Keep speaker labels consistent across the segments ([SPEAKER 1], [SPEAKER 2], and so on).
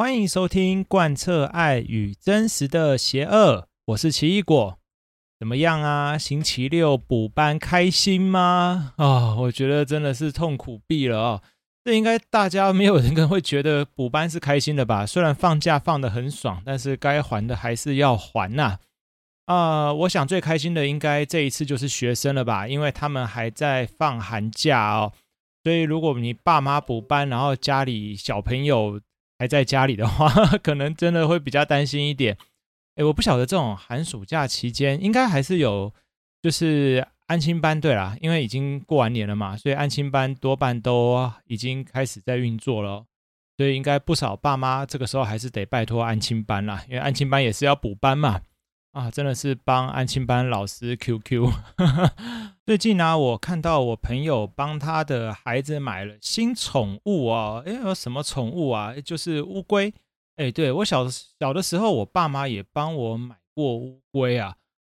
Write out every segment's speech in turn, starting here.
[SPEAKER 1] 欢迎收听贯彻爱与真实的邪恶，我是奇异果。怎么样啊？星期六补班开心吗？啊、我觉得真的是痛苦毙了哦。这应该大家没有人会觉得补班是开心的吧？虽然放假放得很爽，但是该还的还是要还呐。啊、我想最开心的应该这一次就是学生了吧，因为他们还在放寒假哦。所以如果你爸妈补班，然后家里小朋友还在家里的话，可能真的会比较担心一点。诶，我不晓得这种寒暑假期间应该还是有，就是。安亲班对啦，因为已经过完年了嘛，所以安亲班多半都已经开始在运作了，所以应该不少爸妈这个时候还是得拜托安亲班啦，因为安亲班也是要补班嘛。啊，真的是帮安亲班老师 QQ。最近呢、我看到我朋友帮他的孩子买了新宠物哦，诶，什么宠物啊？就是乌龟。诶，对，我小小的时候，我爸妈也帮我买过乌龟啊。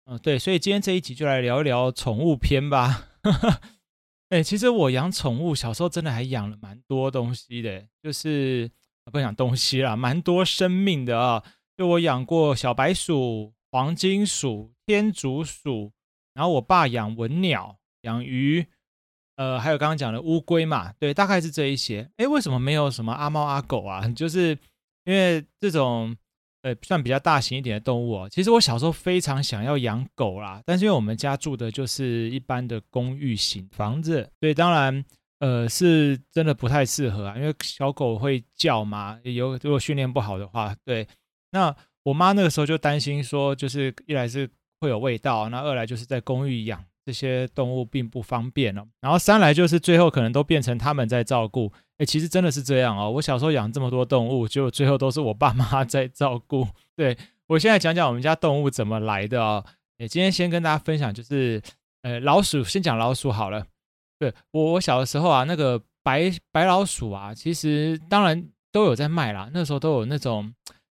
[SPEAKER 1] 嗯，对，所以今天这一集就来聊一聊宠物篇吧。哎，其实我养宠物，小时候真的还养了蛮多东西的，就是不讲东西啦，蛮多生命的啊。就我养过小白鼠、黄金鼠、天竺鼠，然后我爸养文鸟、养鱼，呃，还有刚刚讲的乌龟嘛。对，大概是这一些。哎，为什么没有什么阿猫阿狗啊？就是因为这种。呃，算比较大型一点的动物哦。其实我小时候非常想要养狗啦，但是因为我们家住的就是一般的公寓型房子，所以当然，呃，是真的不太适合啊。因为小狗会叫嘛，有如果训练不好的话，对。那我妈那个时候就担心说，就是一来是会有味道，那二来就是在公寓养这些动物并不方便哦。然后三来就是最后可能都变成他们在照顾。哎，其实真的是这样哦。我小时候养这么多动物，就最后都是我爸妈 在照顾。对，我现在讲讲我们家动物怎么来的哦。哎，今天先跟大家分享，就是呃，老鼠，先讲老鼠好了。对，我我小的时候啊，那个白白老鼠啊，其实当然都有在卖啦。那时候都有那种，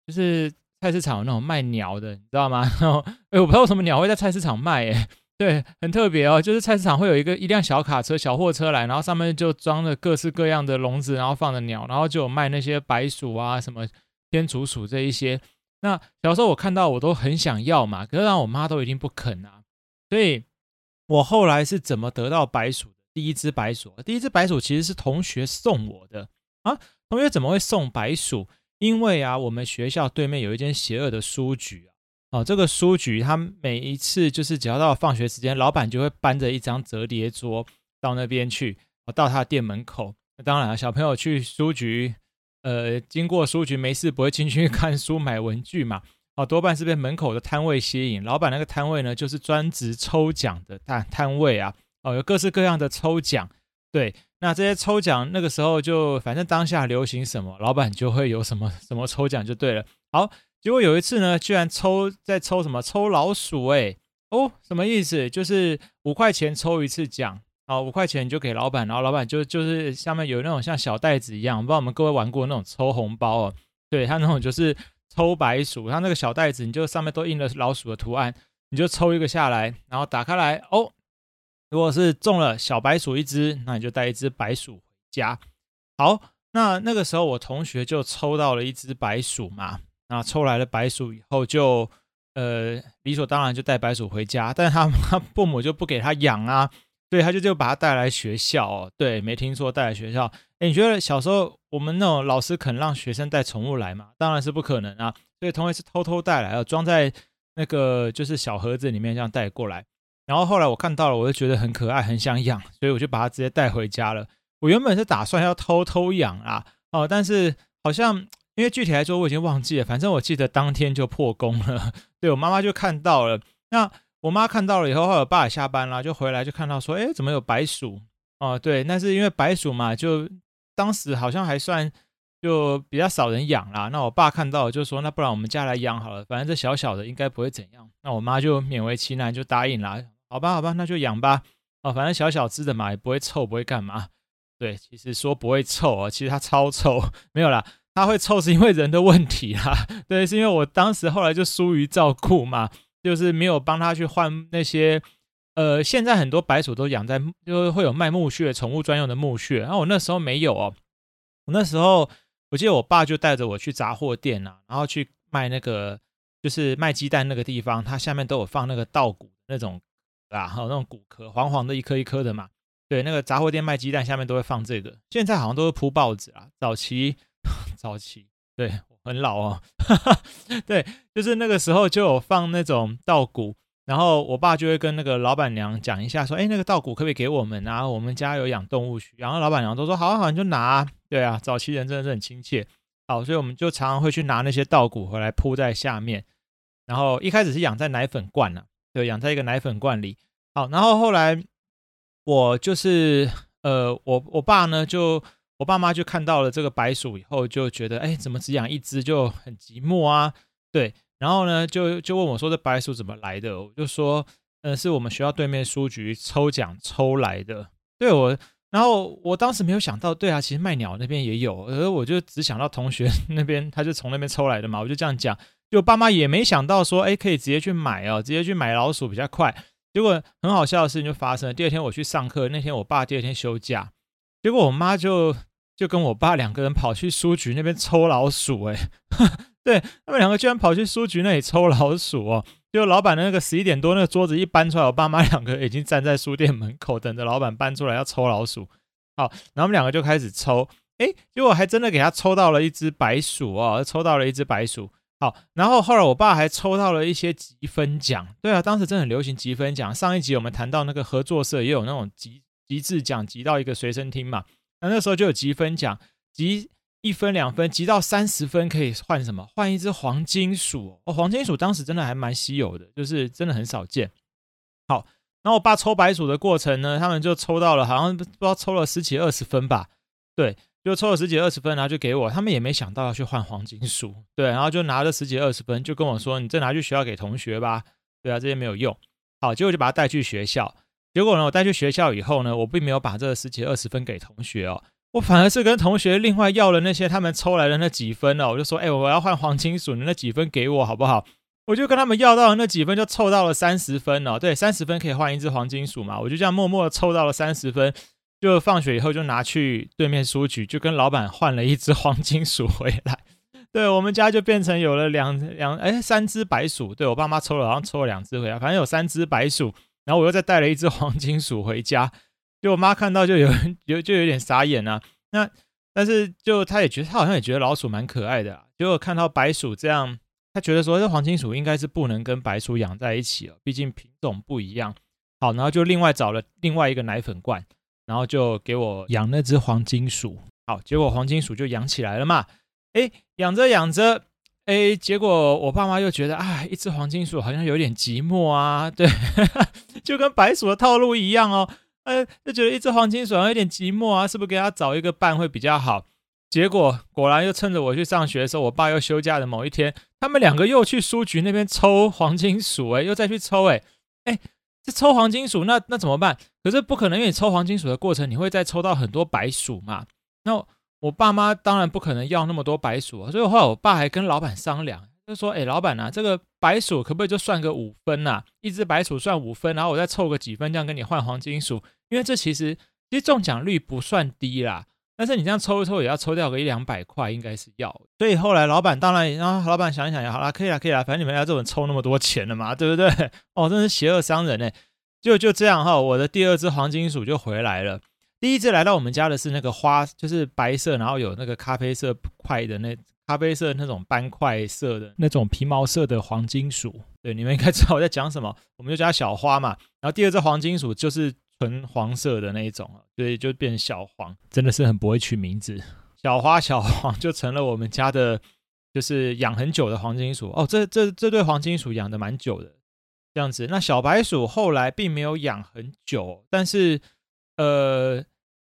[SPEAKER 1] 就是菜市场有那种卖鸟的，你知道吗？然后，哎，我不知道什么鸟会在菜市场卖，哎。对，很特别哦，就是菜市场会有一个一辆小卡车、小货车来，然后上面就装着各式各样的笼子，然后放着鸟，然后就有卖那些白鼠啊、什么天竺鼠这一些。那小时候我看到我都很想要嘛，可是让我妈都一定不肯啊。所以我后来是怎么得到白鼠的？第一只白鼠，第一只白鼠其实是同学送我的啊。同学怎么会送白鼠？因为啊，我们学校对面有一间邪恶的书局啊。哦，这个书局，他每一次就是只要到放学时间，老板就会搬着一张折叠桌到那边去，到他店门口。那当然了，小朋友去书局，呃，经过书局没事不会进去 看书买文具嘛。哦，多半是被门口的摊位吸引。老板那个摊位呢，就是专职抽奖的摊摊位啊。哦，有各式各样的抽奖。对，那这些抽奖那个时候就反正当下流行什么，老板就会有什么什么抽奖就对了。好。结果有一次呢，居然抽在抽什么抽老鼠哎、欸、哦，什么意思？就是五块钱抽一次奖，好，五块钱就给老板，然后老板就就是下面有那种像小袋子一样，不知道我们各位玩过那种抽红包哦，对，他那种就是抽白鼠，他那个小袋子你就上面都印了老鼠的图案，你就抽一个下来，然后打开来哦，如果是中了小白鼠一只，那你就带一只白鼠回家。好，那那个时候我同学就抽到了一只白鼠嘛。那抽来了白鼠以后就，呃理所当然就带白鼠回家，但是他他 父母就不给他养啊，对，他就就把他带来学校哦，对，没听错，带来学校。哎，你觉得小时候我们那种老师肯让学生带宠物来吗？当然是不可能啊，所以同学是偷偷带来，要装在那个就是小盒子里面这样带过来。然后后来我看到了，我就觉得很可爱，很想养，所以我就把它直接带回家了。我原本是打算要偷偷养啊，哦，但是好像。因为具体来说我已经忘记了，反正我记得当天就破功了。对，我妈妈就看到了，那我妈看到了以后，后来我爸也下班了，就回来就看到说，哎，怎么有白鼠？哦，对，那是因为白鼠嘛，就当时好像还算就比较少人养啦。那我爸看到了就说，那不然我们家来养好了，反正这小小的应该不会怎样。那我妈就勉为其难就答应了，好吧，好吧，那就养吧。哦，反正小小只的嘛，也不会臭，不会干嘛。对，其实说不会臭啊，其实它超臭，没有啦。它会臭是因为人的问题啦，对，是因为我当时后来就疏于照顾嘛，就是没有帮它去换那些，呃，现在很多白鼠都养在，就是会有卖木屑，宠物专用的木屑，然后我那时候没有哦，我那时候我记得我爸就带着我去杂货店啊，然后去卖那个就是卖鸡蛋那个地方，它下面都有放那个稻谷那种啊，还有那种谷壳，黄黄的一颗一颗的嘛。对，那个杂货店卖鸡蛋下面都会放这个，现在好像都是铺报纸啊。早期，早期，对，很老哦。对，就是那个时候就有放那种稻谷，然后我爸就会跟那个老板娘讲一下，说，哎，那个稻谷可不可以给我们啊？我们家有养动物区。然后老板娘都说，好啊好，你就拿啊。对啊，早期人真的是很亲切。好，所以我们就常常会去拿那些稻谷回来铺在下面。然后一开始是养在奶粉罐呢、啊，对，养在一个奶粉罐里。好，然后后来。我就是呃，我我爸呢，就我爸妈就看到了这个白鼠以后，就觉得哎，怎么只养一只就很寂寞啊？对，然后呢，就就问我说，这白鼠怎么来的？我就说，呃，是我们学校对面书局抽奖抽来的。对我，然后我当时没有想到，对啊，其实卖鸟那边也有，而我就只想到同学 那边，他就从那边抽来的嘛，我就这样讲，就爸妈也没想到说，哎，可以直接去买哦，直接去买老鼠比较快。结果很好笑的事情就发生了。第二天我去上课，那天我爸第二天休假，结果我妈就就跟我爸两个人跑去书局那边抽老鼠，哎，对，他们两个居然跑去书局那里抽老鼠哦。就老板的那个十一点多那个桌子一搬出来，我爸妈两个已经站在书店门口等着老板搬出来要抽老鼠。好，然后我们两个就开始抽，哎，结果还真的给他抽到了一只白鼠哦，抽到了一只白鼠。好，然后后来我爸还抽到了一些积分奖，对啊，当时真的很流行积分奖。上一集我们谈到那个合作社也有那种集集字奖，集到一个随身听嘛，那那时候就有积分奖，集一分两分，集到三十分可以换什么？换一只黄金鼠哦，黄金鼠当时真的还蛮稀有的，就是真的很少见。好，然后我爸抽白鼠的过程呢，他们就抽到了，好像不知道抽了十几二十分吧，对。就抽了十几二十分，然后就给我，他们也没想到要去换黄金鼠，对，然后就拿了十几二十分，就跟我说：“你再拿去学校给同学吧。”对啊，这些没有用。好，结果就把它带去学校。结果呢，我带去学校以后呢，我并没有把这十几二十分给同学哦，我反而是跟同学另外要了那些他们抽来的那几分哦，我就说：“哎，我要换黄金鼠，你那几分给我好不好？”我就跟他们要到了那几分，就凑到了三十分哦。对，三十分可以换一只黄金鼠嘛，我就这样默默的凑到了三十分。就放学以后就拿去对面书局，就跟老板换了一只黄金鼠回来。对，我们家就变成有了两两哎三只白鼠。对，我爸妈抽了，好像抽了两只回来，反正有三只白鼠。然后我又再带了一只黄金鼠回家，就我妈看到就有有就有点傻眼啊。那但是就她也觉得她好像也觉得老鼠蛮可爱的啊。结果看到白鼠这样，她觉得说这黄金鼠应该是不能跟白鼠养在一起了，毕竟品种不一样。好，然后就另外找了另外一个奶粉罐。然后就给我养那只黄金鼠，好，结果黄金鼠就养起来了嘛。哎，养着养着，哎，结果我爸妈又觉得，啊，一只黄金鼠好像有点寂寞啊，对，就跟白鼠的套路一样哦。呃，就觉得一只黄金鼠好像有点寂寞啊，是不是给他找一个伴会比较好？结果果然又趁着我去上学的时候，我爸又休假的某一天，他们两个又去书局那边抽黄金鼠，哎，又再去抽，哎，哎。抽黄金鼠，那那怎么办？可是不可能，因为你抽黄金鼠的过程，你会再抽到很多白鼠嘛。那我爸妈当然不可能要那么多白鼠啊，所以后来我爸还跟老板商量，就说：“哎，老板啊，这个白鼠可不可以就算个五分呐？一只白鼠算五分，然后我再凑个几分，这样跟你换黄金鼠。因为这其实其实中奖率不算低啦。”但是你这样抽一抽也要抽掉个一两百块，应该是要。所以后来老板当然，然后老板想一想也好啦，可以啦，可以啦，反正你们要这种抽那么多钱了嘛，对不对？哦，真是邪恶商人呢。就就这样哈，我的第二只黄金鼠就回来了。第一只来到我们家的是那个花，就是白色，然后有那个咖啡色块的那咖啡色那种斑块色的那种皮毛色的黄金鼠。对，你们应该知道我在讲什么，我们就叫它小花嘛。然后第二只黄金鼠就是。纯黄色的那一种，所以就变小黄，真的是很不会取名字。小花小黄就成了我们家的，就是养很久的黄金鼠哦。这这这对黄金鼠养的蛮久的，这样子。那小白鼠后来并没有养很久，但是呃，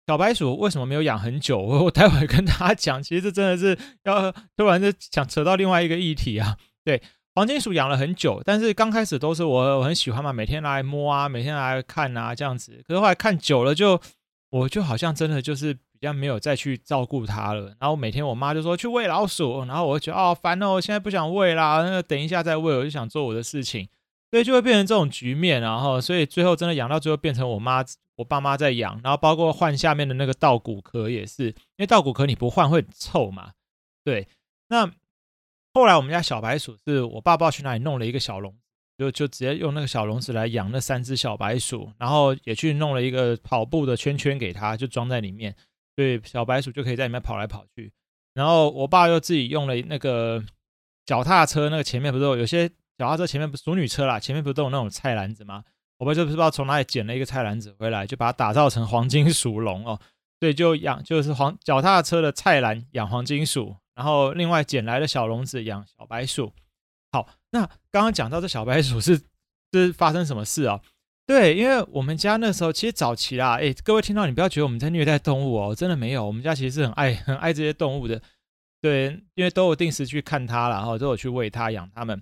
[SPEAKER 1] 小白鼠为什么没有养很久？我 我待会跟大家讲。其实这真的是要突然就想扯到另外一个议题啊，对。黄金鼠养了很久，但是刚开始都是我我很喜欢嘛，每天来摸啊，每天来看啊，这样子。可是后来看久了就，我就好像真的就是比较没有再去照顾它了。然后每天我妈就说去喂老鼠，然后我就觉得哦烦哦，现在不想喂啦，那等一下再喂，我就想做我的事情，所以就会变成这种局面。然后所以最后真的养到最后变成我妈我爸妈在养，然后包括换下面的那个稻谷壳也是，因为稻谷壳你不换会臭嘛。对，那后来我们家小白鼠是我爸爸去哪里弄了一个小笼，就就直接用那个小笼子来养那三只小白鼠，然后也去弄了一个跑步的圈圈给它，就装在里面，对，小白鼠就可以在里面跑来跑去。然后我爸又自己用了那个脚踏车，那个前面不是有，些脚踏车前面不是淑女车啦，前面不是都有那种菜篮子吗？我爸就不知道从哪里捡了一个菜篮子回来，就把它打造成黄金鼠笼哦。对，就养就是黄脚踏车的菜篮养黄金鼠，然后另外捡来的小笼子养小白鼠。好，那刚刚讲到这小白鼠是 是发生什么事啊？对，因为我们家那时候其实早期啦，哎，各位听到你不要觉得我们在虐待动物哦，真的没有，我们家其实是很爱 很爱这些动物的，对，因为都有定时去看它，然后都有去喂它养它们。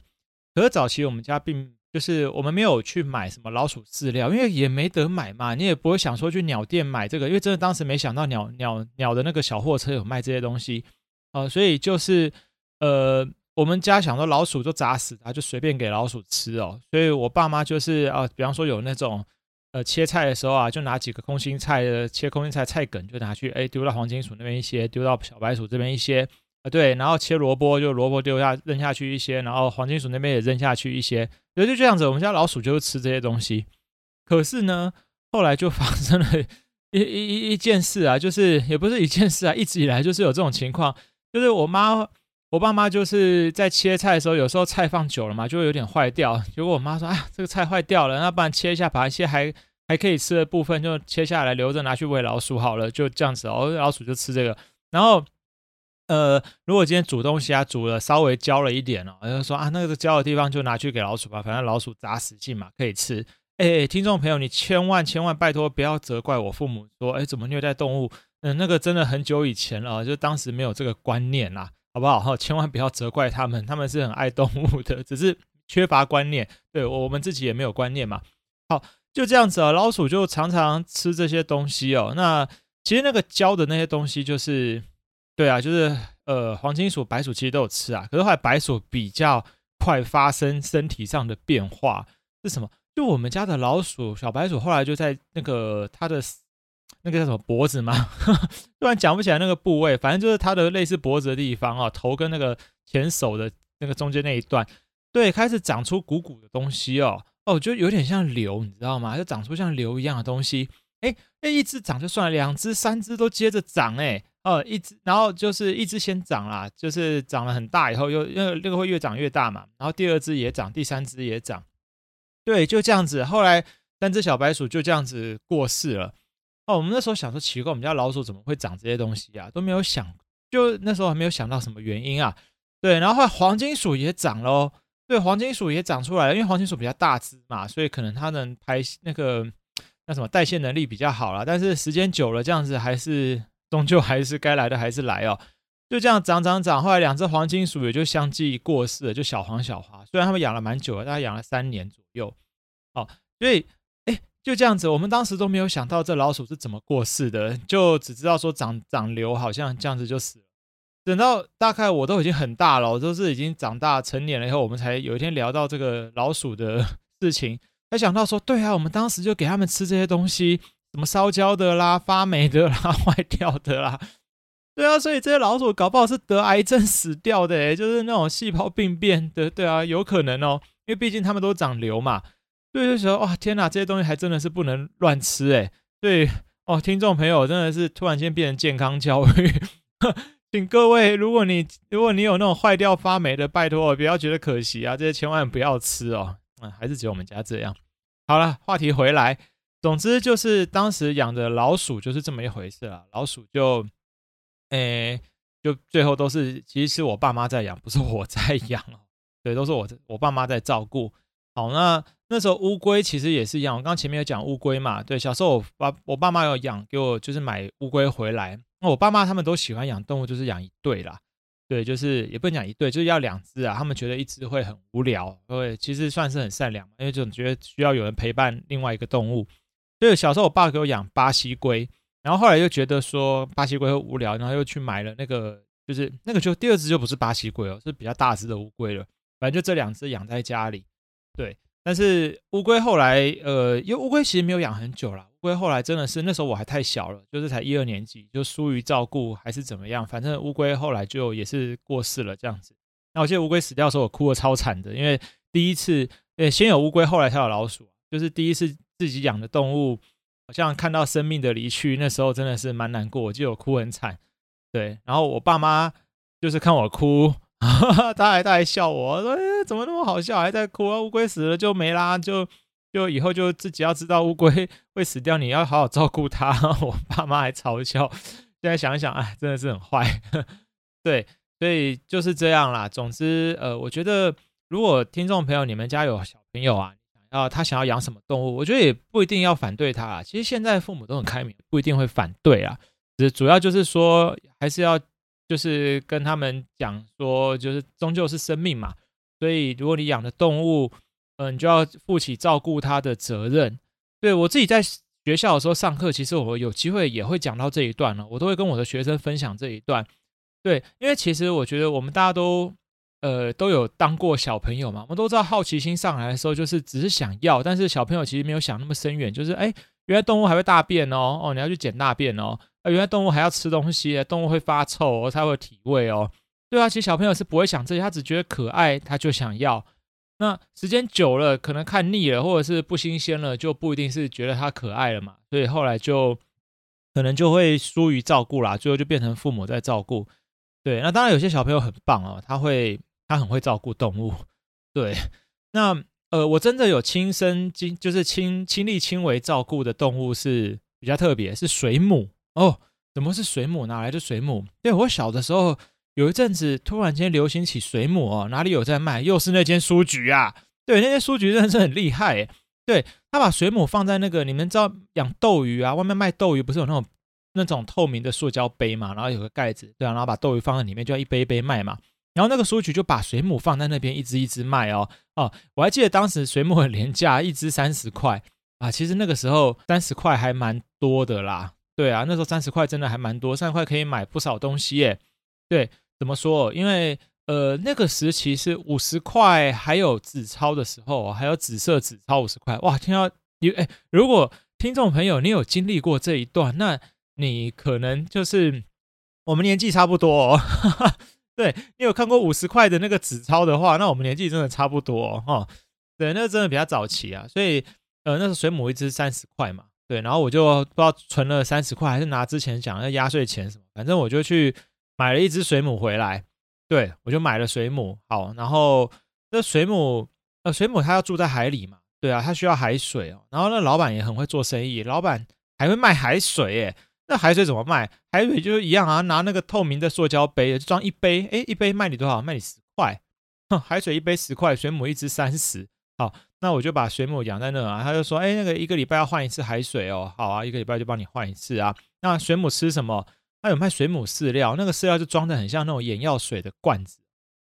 [SPEAKER 1] 可是早期我们家并就是我们没有去买什么老鼠饲料，因为也没得买嘛，你也不会想说去鸟店买这个，因为真的当时没想到鸟鸟鸟的那个小货车有卖这些东西，呃，所以就是呃。我们家想说老鼠就砸死它，就随便给老鼠吃哦。所以我爸妈就是啊，比方说有那种呃切菜的时候啊，就拿几个空心菜的切空心菜菜梗就拿去哎丢到黄金鼠那边一些，丢到小白鼠这边一些啊，对，然后切萝卜就萝卜丢下扔下去一些，然后黄金鼠那边也扔下去一些，对，就这样子。我们家老鼠就是吃这些东西。可是呢，后来就发生了 一一一一件事啊，就是也不是一件事啊，一直以来就是有这种情况，就是我妈。我爸妈就是在切菜的时候，有时候菜放久了嘛，就会有点坏掉。结果我妈说：“啊，这个菜坏掉了，那不然切一下，把一些还还可以吃的部分就切下来留着，拿去喂老鼠好了。”就这样子哦，老鼠就吃这个。然后，呃，如果今天煮东西啊，煮了稍微焦了一点哦，就说啊，那个焦的地方就拿去给老鼠吧，反正老鼠杂食性嘛，可以吃。哎，听众朋友，你千万千万拜托不要责怪我父母说，哎，怎么虐待动物？嗯，那个真的很久以前了，就当时没有这个观念啦。好不好？哈，千万不要责怪他们，他们是很爱动物的，只是缺乏观念。对，我们自己也没有观念嘛。好，就这样子啊。老鼠就常常吃这些东西哦。那其实那个胶的那些东西，就是对啊，就是呃，黄金鼠、白鼠其实都有吃啊。可是后来白鼠比较快发生身体上的变化是什么？就我们家的老鼠小白鼠后来就在那个它的。那个叫什么脖子吗？突然讲不起来那个部位，反正就是它的类似脖子的地方啊，头跟那个前手的那个中间那一段，对，开始长出鼓鼓的东西哦，哦，就有点像瘤，你知道吗？就长出像瘤一样的东西，哎那，一只长就算了，两只、三只都接着长，哎，哦，一只，然后就是一只先长啦，就是长了很大以后，又那个会越长越大嘛，然后第二只也长，第三只也长，对，就这样子，后来三只小白鼠就这样子过世了。哦，我们那时候想说奇怪，我们家老鼠怎么会长这些东西啊？都没有想，就那时候还没有想到什么原因啊。对，然后后来黄金鼠也长了哦，对，黄金鼠也长出来了，因为黄金鼠比较大只嘛，所以可能它能排那个那什么代谢能力比较好啦。但是时间久了，这样子还是终究还是该来的还是来哦。就这样长长长，后来两只黄金鼠也就相继过世了，就小黄小花。虽然他们养了蛮久了，大概养了三年左右。哦，所以。就这样子，我们当时都没有想到这老鼠是怎么过世的，就只知道说长长瘤，好像这样子就死了。等到大概我都已经很大了，我都是已经长大成年了以后，我们才有一天聊到这个老鼠的 事情，才想到说，对啊，我们当时就给他们吃这些东西，什么烧焦的啦、发霉的啦、坏掉的啦，对啊，所以这些老鼠搞不好是得癌症死掉的，诶，就是那种细胞病变的，对啊，有可能哦，因为毕竟他们都长瘤嘛。对，就说哇，天哪，这些东西还真的是不能乱吃哎。对哦，听众朋友真的是突然间变成健康教育，请各位，如果你如果你有那种坏掉发霉的，拜托不要觉得可惜啊，这些千万不要吃哦。啊，还是只有我们家这样。好了，话题回来，总之就是当时养的老鼠就是这么一回事啊。老鼠就，诶，就最后都是其实是我爸妈在养，不是我在养哦。对，都是我我爸妈在照顾。好，那那时候乌龟其实也是一样。我刚前面有讲乌龟嘛，对，小时候我爸我爸妈有养，给我就是买乌龟回来。那我爸妈他们都喜欢养动物，就是养一对啦，对，就是也不能讲一对，就是要两只啊。他们觉得一只会很无聊，对，其实算是很善良，因为总觉得需要有人陪伴另外一个动物。对小时候我爸给我养巴西龟，然后后来又觉得说巴西龟会无聊，然后又去买了那个，就是那个就第二只就不是巴西龟哦，是比较大只的乌龟了。反正就这两只养在家里。对，但是乌龟后来，呃，因为乌龟其实没有养很久了。乌龟后来真的是那时候我还太小了，就是才一二年级，就疏于照顾还是怎么样，反正乌龟后来就也是过世了这样子。那我记得乌龟死掉的时候，我哭得超惨的，因为第一次，呃，先有乌龟，后来才有老鼠，就是第一次自己养的动物，好像看到生命的离去，那时候真的是蛮难过，我记得我哭很惨。对，然后我爸妈就是看我哭。哈哈，他还他还笑我说：“，怎么那么好笑，还在哭啊？乌龟死了就没啦，就就以后就自己要知道乌龟 会死掉，你要好好照顾它。”我爸妈还嘲笑。现在想一想，哎，真的是很坏。对，所以就是这样啦。总之，呃，我觉得如果听众朋友你们家有小朋友啊，想要他想要养什么动物，我觉得也不一定要反对他啦。其实现在父母都很开明，不一定会反对啊。只主要就是说，还是要。就是跟他们讲说，就是终究是生命嘛，所以如果你养的动物，嗯、你就要负起照顾它的责任。对，我自己在学校的时候上课，其实我有机会也会讲到这一段了，我都会跟我的学生分享这一段。对，因为其实我觉得我们大家都呃都有当过小朋友嘛，我们都知道好奇心上来的时候，就是只是想要，但是小朋友其实没有想那么深远，就是哎，原来动物还会大便哦，哦，你要去捡大便哦。啊，原来动物还要吃东西，动物会发臭，它会有体味哦。对啊，其实小朋友是不会想这些，他只觉得可爱，他就想要。那时间久了，可能看腻了，或者是不新鲜了，就不一定是觉得它可爱了嘛。所以后来就可能就会疏于照顾啦，最后就变成父母在照顾。对，那当然有些小朋友很棒哦，他会他很会照顾动物。对，那呃，我真的有亲身经，就是亲亲力亲为照顾的动物是比较特别，是水母。哦，怎么是水母？哪来的水母？对，我小的时候有一阵子突然间流行起水母哦，哪里有在卖？又是那间书局啊！对，那间书局真的是很厉害诶。对，他把水母放在那个，你们知道养斗鱼啊，外面卖斗鱼不是有那种那种透明的塑胶杯嘛？然后有个盖子，对啊，然后把斗鱼放在里面，就要一杯一杯卖嘛。然后那个书局就把水母放在那边，一只一只卖哦。哦，我还记得当时水母很廉价，一只三十块啊。其实那个时候三十块还蛮多的啦。对啊，那时候三十块真的还蛮多，三十块可以买不少东西耶。对，怎么说？因为呃，那个时期是五十块，还有纸钞的时候，还有紫色纸钞五十块。哇，听到你哎，如果听众朋友你有经历过这一段，那你可能就是我们年纪差不多哦。对，你有看过五十块的那个纸钞的话，那我们年纪真的差不多哦。哦对，那个真的比较早期啊，所以呃，那时候水母一只三十块嘛。对，然后我就不知道存了三十块，还是拿之前讲的压岁钱什么，反正我就去买了一只水母回来。对，我就买了水母。好，然后那水母，呃，水母它要住在海里嘛，对啊，它需要海水哦。然后那老板也很会做生意，老板还会卖海水耶。那海水怎么卖？海水就是一样啊，拿那个透明的塑胶杯装一杯，诶，一杯卖你多少？卖你十块。哼，海水一杯十块，水母一只三十。好。那我就把水母养在那啊，他就说，哎，那个一个礼拜要换一次海水哦，好啊，一个礼拜就帮你换一次啊。那水母吃什么？他有卖水母饲料，那个饲料就装的很像那种眼药水的罐子，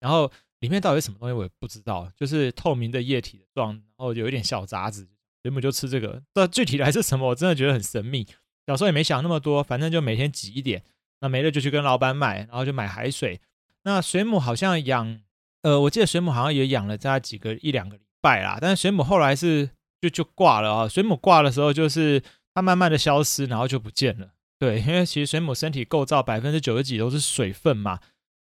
[SPEAKER 1] 然后里面到底是什么东西我也不知道，就是透明的液体状，然后有一点小杂质，水母就吃这个。但具体来是什么，我真的觉得很神秘。小时候也没想那么多，反正就每天挤一点，那没了就去跟老板买，然后就买海水。那水母好像养，呃，我记得水母好像也养了大概几个一两个。败啦，但是水母后来是就就挂了啊。水母挂的时候，就是它慢慢的消失，然后就不见了。对，因为其实水母身体构造百分之九十几都是水分嘛。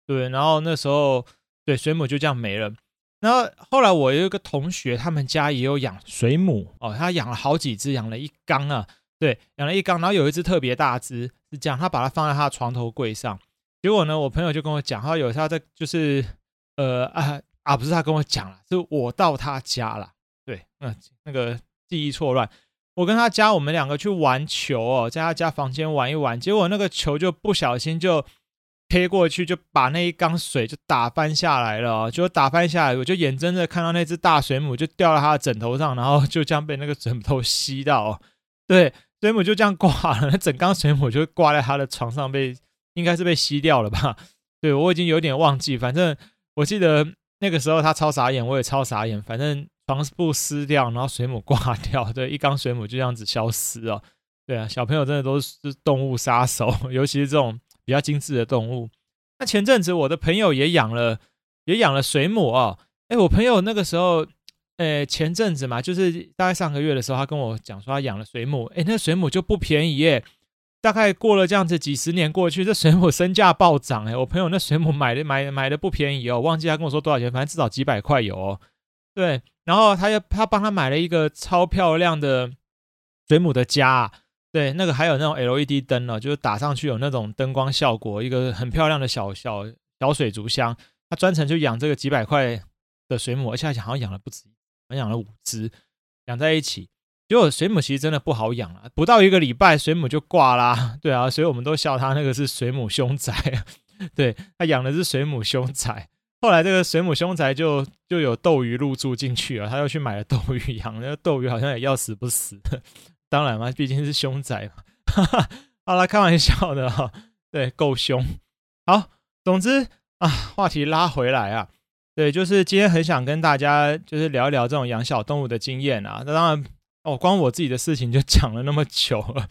[SPEAKER 1] 对，然后那时候对水母就这样没了。然后后来我有一个同学，他们家也有养水母哦，他养了好几只，养了一缸啊。对，养了一缸，然后有一只特别大只，是这样，他把它放在他的床头柜上。结果呢，我朋友就跟我讲，他有他在就是呃啊。啊，不是他跟我讲了，是我到他家了。对，嗯，那个记忆错乱。我跟他家，我们两个去玩球哦，在他家房间玩一玩，结果那个球就不小心就贴过去，就把那一缸水就打翻下来了哦，就打翻下来，我就眼睁睁看到那只大水母就掉到他的枕头上，然后就这样被那个枕头吸到。对，水母就这样挂了，那整缸水母就挂在他的床上，被应该是被吸掉了吧？对，我已经有点忘记，反正我记得。那个时候他超傻眼，我也超傻眼。反正床布撕掉，然后水母挂掉，对，一缸水母就这样子消失哦。对啊，小朋友真的都是动物杀手，尤其是这种比较精致的动物。那前阵子我的朋友也养了，也养了水母哦。哎，我朋友那个时候呃，前阵子嘛，就是大概上个月的时候，他跟我讲说他养了水母，诶，那水母就不便宜耶。大概过了这样子几十年过去，这水母身价暴涨诶，我朋友那水母买的买买的不便宜哦，忘记他跟我说多少钱，反正至少几百块有哦。对，然后他又他帮他买了一个超漂亮的水母的家，对，那个还有那种 LED 灯呢，就是打上去有那种灯光效果，一个很漂亮的小小小水族箱。他专程就养这个几百块的水母，而且好像养了不止，好像养了五只，养在一起。结果水母其实真的不好养啊，不到一个礼拜水母就挂啦。对啊，所以我们都笑他那个是水母凶宅。对，他养的是水母凶宅，后来这个水母凶宅就就有斗鱼入住进去了，他又去买了斗鱼养，那个斗鱼好像也要死不死。当然嘛，毕竟是凶宅嘛。好了，开玩笑的哈。对，够凶。好，总之啊，话题拉回来啊，对，就是今天很想跟大家就是聊一聊这种养小动物的经验啊。那当然。哦，光我自己的事情就 讲了那么久了。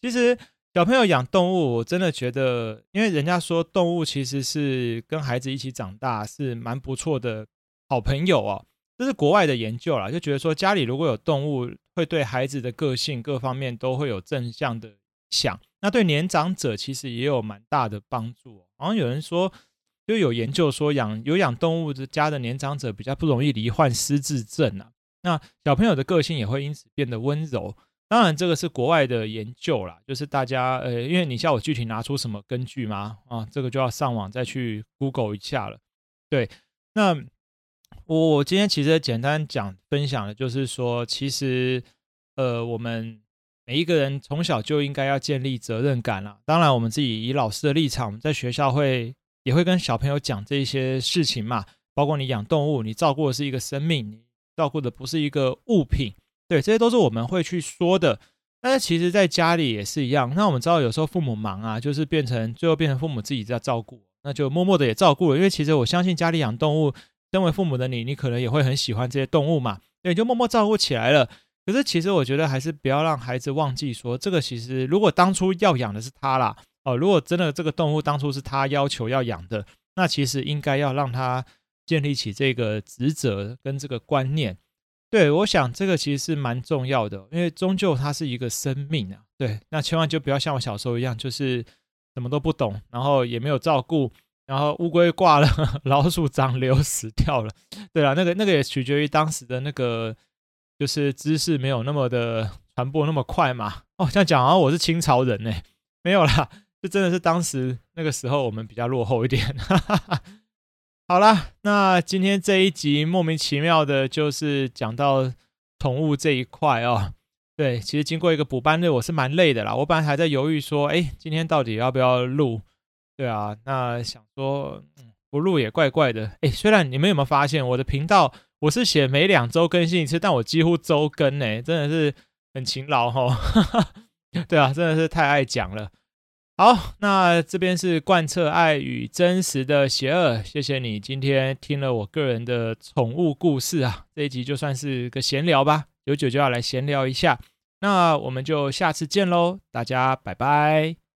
[SPEAKER 1] 其实小朋友养动物，我真的觉得，因为人家说动物其实是跟孩子一起长大，是蛮不错的好朋友哦。这是国外的研究啦，就觉得说家里如果有动物，会对孩子的个性各方面都会有正向的影响。那对年长者其实也有蛮大的帮助。好像有人说，就有研究说养有养动物的家的年长者比较不容易罹患失智症啊。那小朋友的个性也会因此变得温柔。当然，这个是国外的研究啦，就是大家呃，因为你叫我具体拿出什么根据吗？啊，这个就要上网再去 Google 一下了。对，那我我今天其实简单讲分享的就是说，其实呃，我们每一个人从小就应该要建立责任感啦。当然，我们自己以老师的立场，在学校会也会跟小朋友讲这些事情嘛，包括你养动物，你照顾的是一个生命。照顾的不是一个物品，对，这些都是我们会去说的。但是其实，在家里也是一样。那我们知道，有时候父母忙啊，就是变成最后变成父母自己在照顾，那就默默的也照顾了。因为其实我相信，家里养动物，身为父母的你，你可能也会很喜欢这些动物嘛，对，就默默照顾起来了。可是其实我觉得，还是不要让孩子忘记说，这个其实如果当初要养的是他啦，哦，如果真的这个动物当初是他要求要养的，那其实应该要让他。建立起这个职责跟这个观念，对，我想这个其实是蛮重要的，因为终究它是一个生命啊。对，那千万就不要像我小时候一样，就是什么都不懂，然后也没有照顾，然后乌龟挂了，老鼠长瘤死掉了。对啊，那个那个也取决于当时的那个就是知识没有那么的传播那么快嘛。哦，这样讲啊我是清朝人呢，没有啦，这真的是当时那个时候我们比较落后一点。哈 哈好啦，那今天这一集莫名其妙的，就是讲到宠物这一块哦。对，其实经过一个补班日，我是蛮累的啦。我本来还在犹豫说，哎，今天到底要不要录？对啊，那想说，嗯，不录也怪怪的。哎，虽然你们有没有发现，我的频道我是写每两周更新一次，但我几乎周更呢，真的是很勤劳哈、哦。对啊，真的是太爱讲了。好，那这边是贯彻爱与真实的邪恶。谢谢你今天听了我个人的宠物故事啊，这一集就算是个闲聊吧，有酒就要来闲聊一下。那我们就下次见喽，大家拜拜。